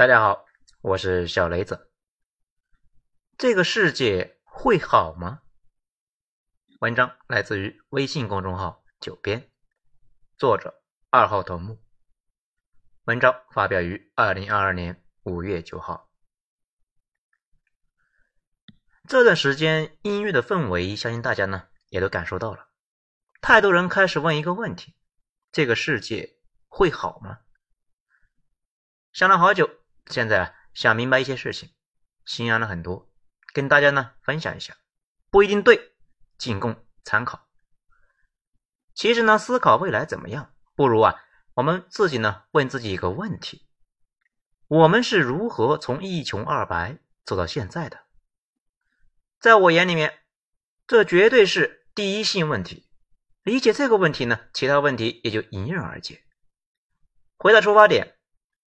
大家好，我是小雷子。这个世界会好吗？文章来自于微信公众号“九编”，作者二号头目。文章发表于二零二二年五月九号。这段时间音乐的氛围，相信大家呢也都感受到了。太多人开始问一个问题：这个世界会好吗？想了好久。现在想明白一些事情，心安了很多，跟大家呢分享一下，不一定对，仅供参考。其实呢，思考未来怎么样，不如啊，我们自己呢问自己一个问题：我们是如何从一穷二白走到现在的？在我眼里面，这绝对是第一性问题。理解这个问题呢，其他问题也就迎刃而解。回到出发点，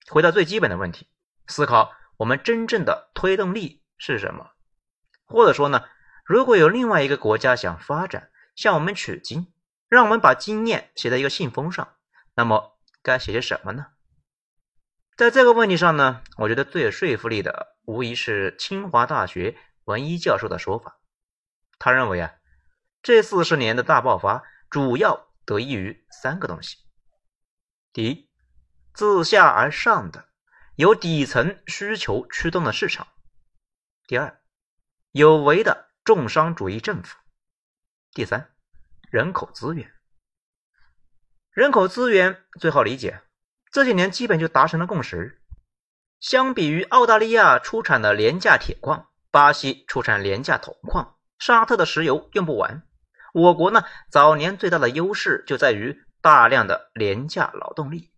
回到最基本的问题。思考我们真正的推动力是什么，或者说呢，如果有另外一个国家想发展，向我们取经，让我们把经验写在一个信封上，那么该写些什么呢？在这个问题上呢，我觉得最有说服力的，无疑是清华大学文一教授的说法。他认为啊，这四十年的大爆发主要得益于三个东西：第一，自下而上的。由底层需求驱动的市场。第二，有为的重商主义政府。第三，人口资源。人口资源最好理解，这几年基本就达成了共识。相比于澳大利亚出产的廉价铁矿，巴西出产廉价铜矿，沙特的石油用不完，我国呢，早年最大的优势就在于大量的廉价劳动力。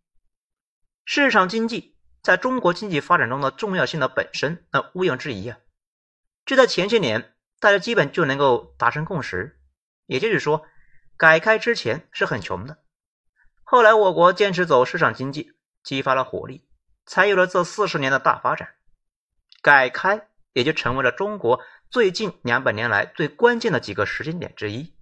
市场经济。在中国经济发展中的重要性的本身，那毋庸置疑啊。就在前些年，大家基本就能够达成共识，也就是说，改开之前是很穷的。后来我国坚持走市场经济，激发了活力，才有了这四十年的大发展。改开也就成为了中国最近两百年来最关键的几个时间点之一。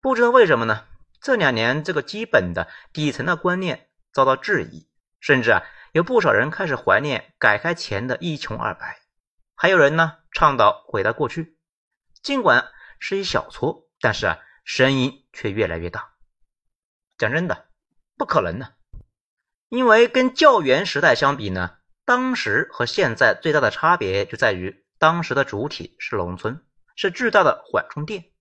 不知道为什么呢？这两年这个基本的底层的观念遭到质疑，甚至啊。有不少人开始怀念改开前的一穷二白，还有人呢倡导回到过去。尽管是一小撮，但是啊，声音却越来越大。讲真的，不可能呢，因为跟教员时代相比呢，当时和现在最大的差别就在于，当时的主体是农村，是巨大的缓冲垫。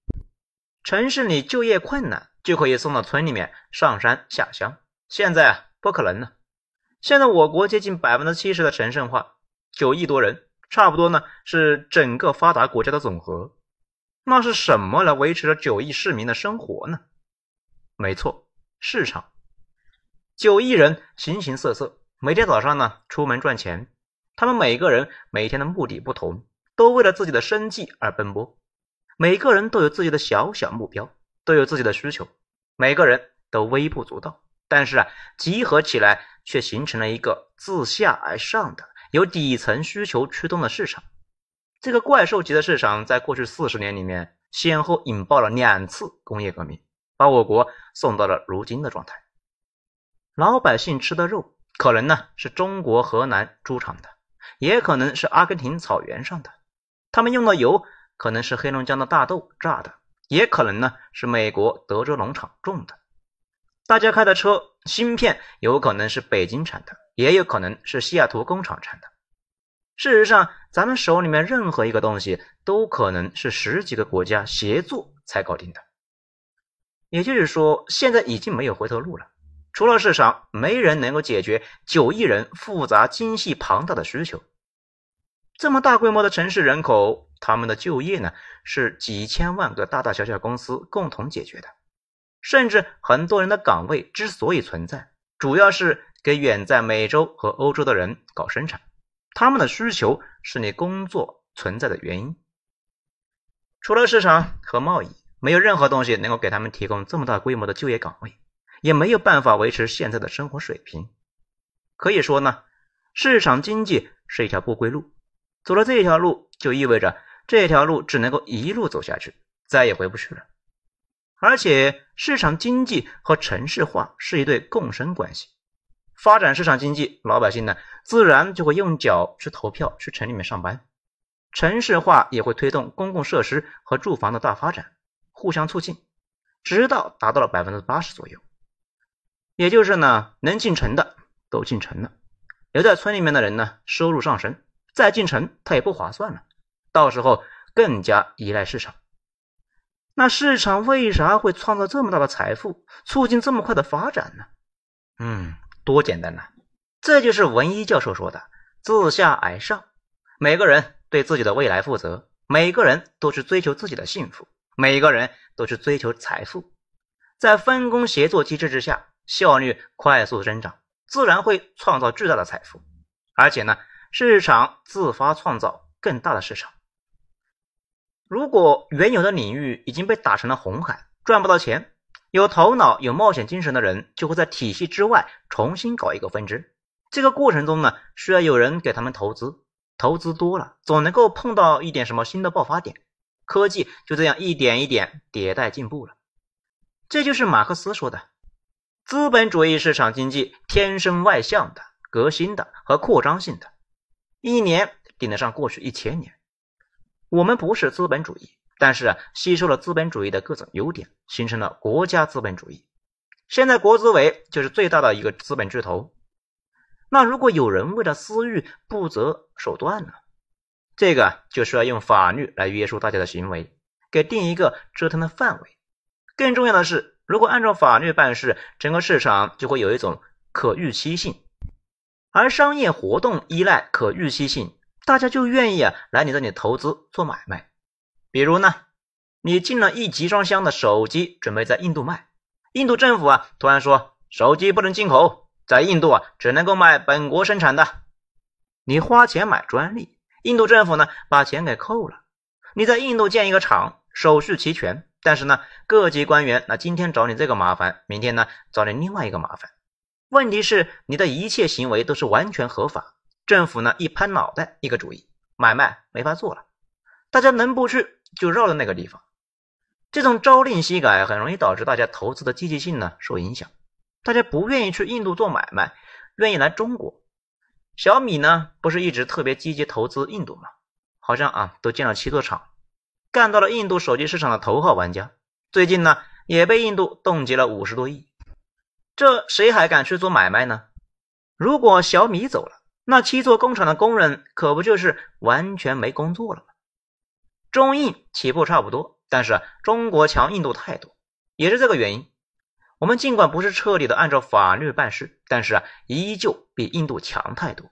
城市里就业困难，就可以送到村里面上山下乡。现在啊，不可能呢。现在我国接近百分之七十的城镇化，九亿多人，差不多呢是整个发达国家的总和。那是什么来维持着九亿市民的生活呢？没错，市场。九亿人形形色色，每天早上呢出门赚钱，他们每个人每天的目的不同，都为了自己的生计而奔波。每个人都有自己的小小目标，都有自己的需求，每个人都微不足道，但是啊，集合起来。却形成了一个自下而上的、由底层需求驱动的市场。这个怪兽级的市场，在过去四十年里面，先后引爆了两次工业革命，把我国送到了如今的状态。老百姓吃的肉，可能呢是中国河南猪场的，也可能是阿根廷草原上的；他们用的油，可能是黑龙江的大豆榨的，也可能呢是美国德州农场种的。大家开的车芯片有可能是北京产的，也有可能是西雅图工厂产的。事实上，咱们手里面任何一个东西都可能是十几个国家协作才搞定的。也就是说，现在已经没有回头路了。除了市场，没人能够解决九亿人复杂、精细、庞大的需求。这么大规模的城市人口，他们的就业呢，是几千万个大大小小公司共同解决的。甚至很多人的岗位之所以存在，主要是给远在美洲和欧洲的人搞生产，他们的需求是你工作存在的原因。除了市场和贸易，没有任何东西能够给他们提供这么大规模的就业岗位，也没有办法维持现在的生活水平。可以说呢，市场经济是一条不归路，走了这条路，就意味着这条路只能够一路走下去，再也回不去了。而且，市场经济和城市化是一对共生关系。发展市场经济，老百姓呢自然就会用脚去投票，去城里面上班。城市化也会推动公共设施和住房的大发展，互相促进，直到达到了百分之八十左右。也就是呢，能进城的都进城了，留在村里面的人呢，收入上升，再进城他也不划算了，到时候更加依赖市场。那市场为啥会创造这么大的财富，促进这么快的发展呢？嗯，多简单呐！这就是文一教授说的“自下而上”，每个人。对自己的未来负责，每个人都去追求自己的幸福，每个人都去追求财富，在分工协作机制之下，效率快速增长，自然会创造巨大的财富。而且呢，市场自发创造更大的市场。如果原有的领域已经被打成了红海，赚不到钱，有头脑、有冒险精神的人就会在体系之外重新搞一个分支。这个过程中呢，需要有人给他们投资。投资多了，总能够碰到一点什么新的爆发点，科技就这样一点一点迭代进步了。这就是马克思说的，资本主义市场经济天生外向的、革新的和扩张性的，一年顶得上过去一千年。我们不是资本主义，但是吸收了资本主义的各种优点，形成了国家资本主义。现在国资委就是最大的一个资本巨头。那如果有人为了私欲不择手段呢？这个就是要用法律来约束大家的行为，给定一个折腾的范围。更重要的是，如果按照法律办事，整个市场就会有一种可预期性，而商业活动依赖可预期性，大家就愿意啊来你这里投资做买卖。比如呢，你进了一集装箱的手机，准备在印度卖，印度政府啊突然说手机不能进口。在印度啊，只能够卖本国生产的。你花钱买专利，印度政府呢把钱给扣了。你在印度建一个厂，手续齐全，但是呢，各级官员那今天找你这个麻烦，明天呢找你另外一个麻烦。问题是你的一切行为都是完全合法，政府呢一拍脑袋一个主意，买卖没法做了。大家能不去就绕着那个地方。这种朝令夕改很容易导致大家投资的积极性呢受影响。大家不愿意去印度做买卖，愿意来中国。小米呢，不是一直特别积极投资印度吗？好像啊，都建了七座厂，干到了印度手机市场的头号玩家。最近呢，也被印度冻结了五十多亿。这谁还敢去做买卖呢？如果小米走了，那七座工厂的工人可不就是完全没工作了吗？中印起步差不多，但是中国强印度太多，也是这个原因。我们尽管不是彻底的按照法律办事，但是啊，依旧比印度强太多。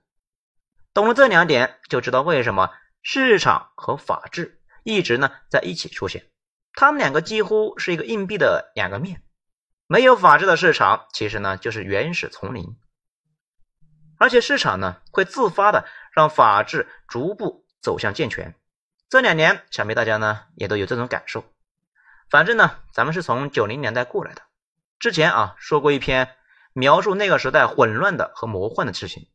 懂了这两点，就知道为什么市场和法治一直呢在一起出现。他们两个几乎是一个硬币的两个面。没有法治的市场，其实呢就是原始丛林。而且市场呢会自发的让法治逐步走向健全。这两年，想必大家呢也都有这种感受。反正呢，咱们是从九零年代过来的。之前啊说过一篇描述那个时代混乱的和魔幻的事情，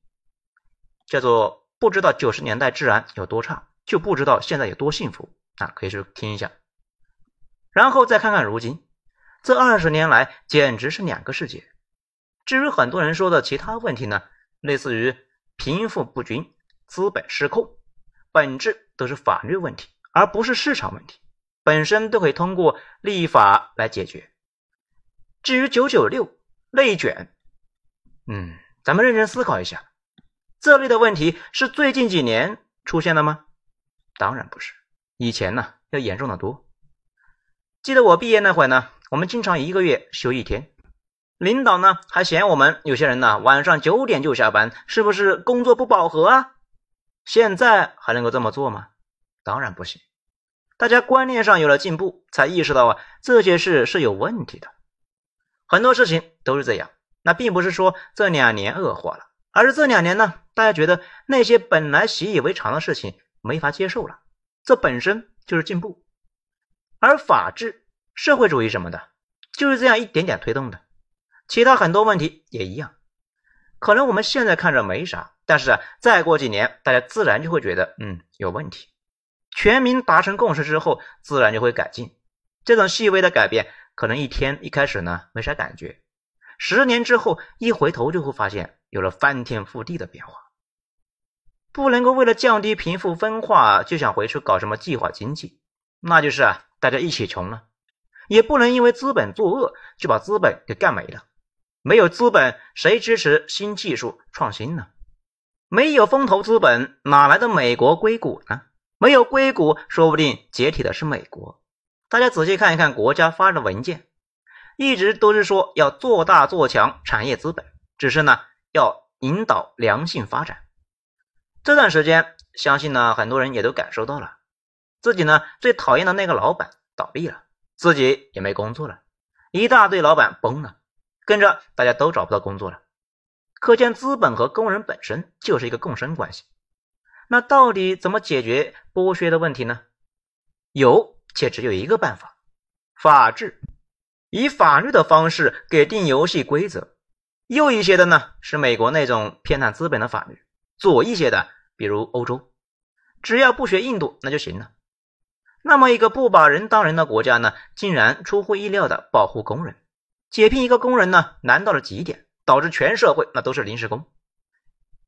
叫做不知道九十年代治安有多差，就不知道现在有多幸福啊，可以去听一下。然后再看看如今，这二十年来简直是两个世界。至于很多人说的其他问题呢，类似于贫富不均、资本失控，本质都是法律问题，而不是市场问题，本身都可以通过立法来解决。至于九九六内卷，嗯，咱们认真思考一下，这类的问题是最近几年出现的吗？当然不是，以前呢要严重的多。记得我毕业那会呢，我们经常一个月休一天，领导呢还嫌我们有些人呢晚上九点就下班，是不是工作不饱和啊？现在还能够这么做吗？当然不行。大家观念上有了进步，才意识到啊这些事是有问题的。很多事情都是这样，那并不是说这两年恶化了，而是这两年呢，大家觉得那些本来习以为常的事情没法接受了，这本身就是进步。而法治、社会主义什么的，就是这样一点点推动的。其他很多问题也一样，可能我们现在看着没啥，但是啊，再过几年，大家自然就会觉得，嗯，有问题。全民达成共识之后，自然就会改进。这种细微的改变。可能一天一开始呢没啥感觉，十年之后一回头就会发现有了翻天覆地的变化。不能够为了降低贫富分化就想回去搞什么计划经济，那就是啊大家一起穷了；也不能因为资本作恶就把资本给干没了。没有资本，谁支持新技术创新呢？没有风投资本，哪来的美国硅谷呢？没有硅谷，说不定解体的是美国。大家仔细看一看国家发的文件，一直都是说要做大做强产业资本，只是呢要引导良性发展。这段时间，相信呢很多人也都感受到了，自己呢最讨厌的那个老板倒闭了，自己也没工作了，一大堆老板崩了，跟着大家都找不到工作了。可见资本和工人本身就是一个共生关系。那到底怎么解决剥削的问题呢？有且只有一个办法：法治，以法律的方式给定游戏规则。右一些的呢是美国那种偏袒资本的法律，左一些的。比如欧洲，只要不学印度那就行了。那么一个不把人当人的国家呢，竟然出乎意料的保护工人，解聘一个工人呢难到了极点，导致全社会那都是临时工。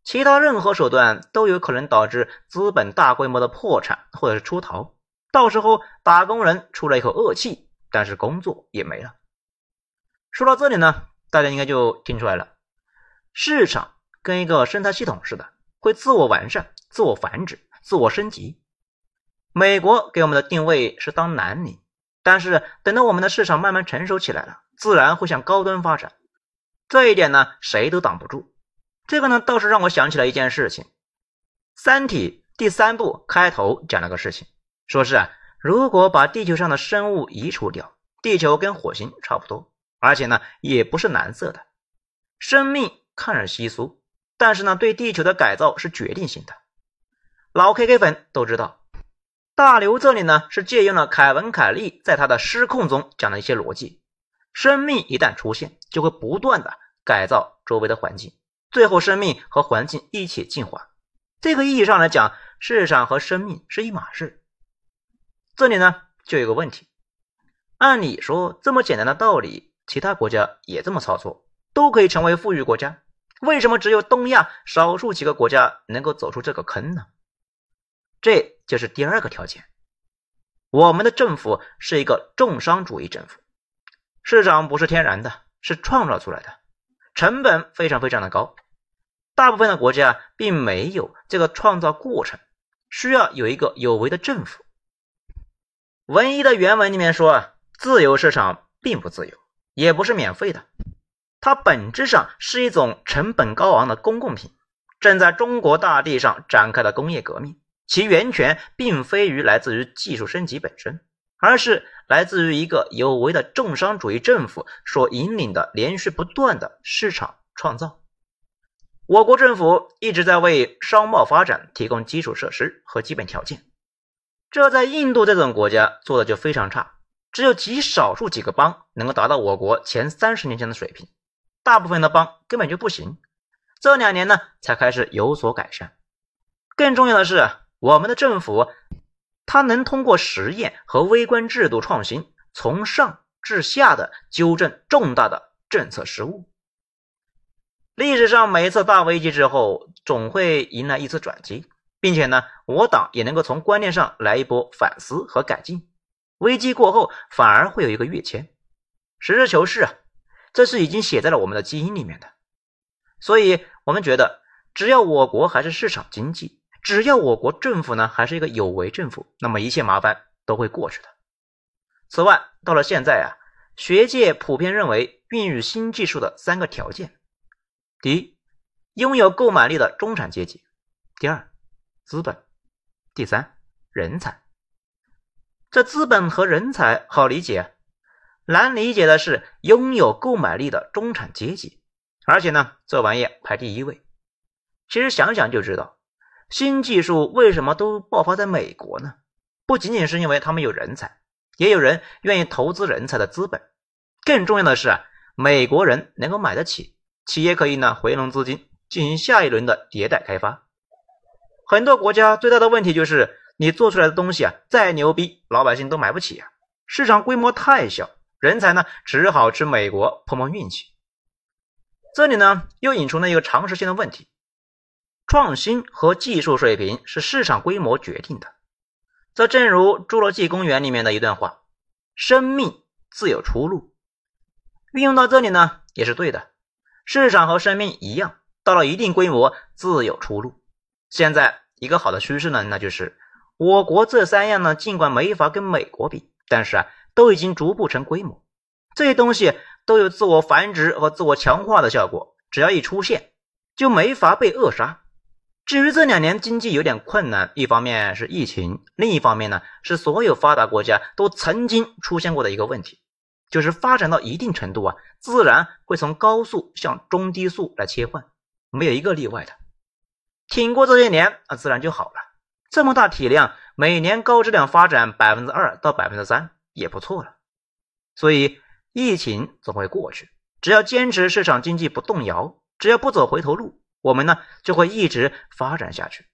其他任何手段都有可能导致资本大规模的破产或者是出逃，到时候打工人出了一口恶气，但是工作也没了。说到这里呢，大家应该就听出来了，市场跟一个生态系统似的。会自我完善、自我繁殖、自我升级。美国给我们的定位是当蓝领，但是等到我们的市场慢慢成熟起来了，自然会向高端发展。这一点呢，谁都挡不住。这个呢，倒是让我想起了一件事情，《三体》第三部开头讲了个事情，说是啊，如果把地球上的生物移除掉，地球跟火星差不多，而且呢，也不是蓝色的，生命看着稀疏。但是呢，对地球的改造是决定性的。老 K K 粉都知道，大刘这里呢是借用了凯文·凯利在他的《失控》中讲的一些逻辑。生命一旦出现，就会不断的改造周围的环境，最后生命和环境一起进化。这个意义上来讲，市场和生命是一码事。这里呢就有个问题，按理说这么简单的道理，其他国家也这么操作，都可以成为富裕国家。为什么只有东亚少数几个国家能够走出这个坑呢？这就是第二个条件。我们的政府是一个重商主义政府，市场不是天然的，是创造出来的，成本非常非常的高。大部分的国家并没有这个创造过程，需要有一个有为的政府。文一的原文里面说啊，自由市场并不自由，也不是免费的。它本质上是一种成本高昂的公共品，正在中国大地上展开的工业革命，其源泉并非于来自于技术升级本身，而是来自于一个有为的重商主义政府所引领的连续不断的市场创造。我国政府一直在为商贸发展提供基础设施和基本条件，这在印度这种国家做的就非常差，只有极少数几个邦能够达到我国前三十年前的水平。大部分的邦根本就不行，这两年呢才开始有所改善。更重要的是，我们的政府它能通过实验和微观制度创新，从上至下的纠正重大的政策失误。历史上每一次大危机之后，总会迎来一次转机，并且呢，我党也能够从观念上来一波反思和改进。危机过后，反而会有一个跃迁。实事求是啊。这是已经写在了我们的基因里面的，所以我们觉得，只要我国还是市场经济，只要我国政府呢还是一个有为政府，那么一切麻烦都会过去的。此外，到了现在啊，学界普遍认为孕育新技术的三个条件：第一，拥有购买力的中产阶级；第二，资本；第三，人才。这资本和人才好理解。难理解的是，拥有购买力的中产阶级，而且呢，这玩意排第一位。其实想想就知道，新技术为什么都爆发在美国呢？不仅仅是因为他们有人才，也有人愿意投资人才的资本。更重要的是啊，美国人能够买得起，企业可以呢回笼资金，进行下一轮的迭代开发。很多国家最大的问题就是，你做出来的东西啊，再牛逼，老百姓都买不起啊，市场规模太小。人才呢，只好去美国碰碰运气。这里呢又引出了一个常识性的问题：创新和技术水平是市场规模决定的。这正如《侏罗纪公园》里面的一段话：“生命自有出路。”运用到这里呢也是对的。市场和生命一样，到了一定规模自有出路。现在一个好的趋势呢，那就是我国这三样呢，尽管没法跟美国比，但是啊，都已经逐步成规模。这些东西都有自我繁殖和自我强化的效果，只要一出现，就没法被扼杀。至于这两年经济有点困难，一方面是疫情，另一方面呢是所有发达国家都曾经出现过的一个问题，就是发展到一定程度啊，自然会从高速向中低速来切换，没有一个例外的。挺过这些年啊，自然就好了。这么大体量，每年高质量发展百分之二到百分之三也不错了。所以疫情总会过去，只要坚持市场经济不动摇，只要不走回头路。我们呢就会一直发展下去，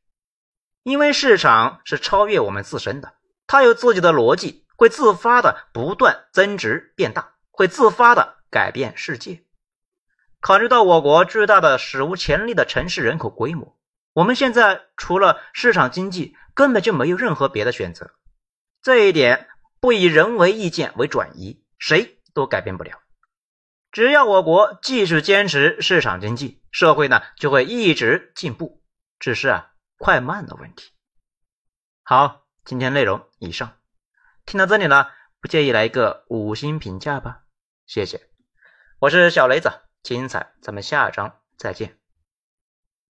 因为市场是超越我们自身的，它有自己的逻辑，会自发的不断增值变大，会自发的改变世界。考虑到我国巨大的史无前例的城市人口规模，我们现在除了市场经济，根本就没有任何别的选择。这一点不以人为意见为转移，谁都改变不了。只要我国继续坚持市场经济，社会呢就会一直进步，只是啊快慢的问题。好，今天内容以上，听到这里呢，不介意来一个五星评价吧，谢谢。我是小雷子，精彩咱们下章再见。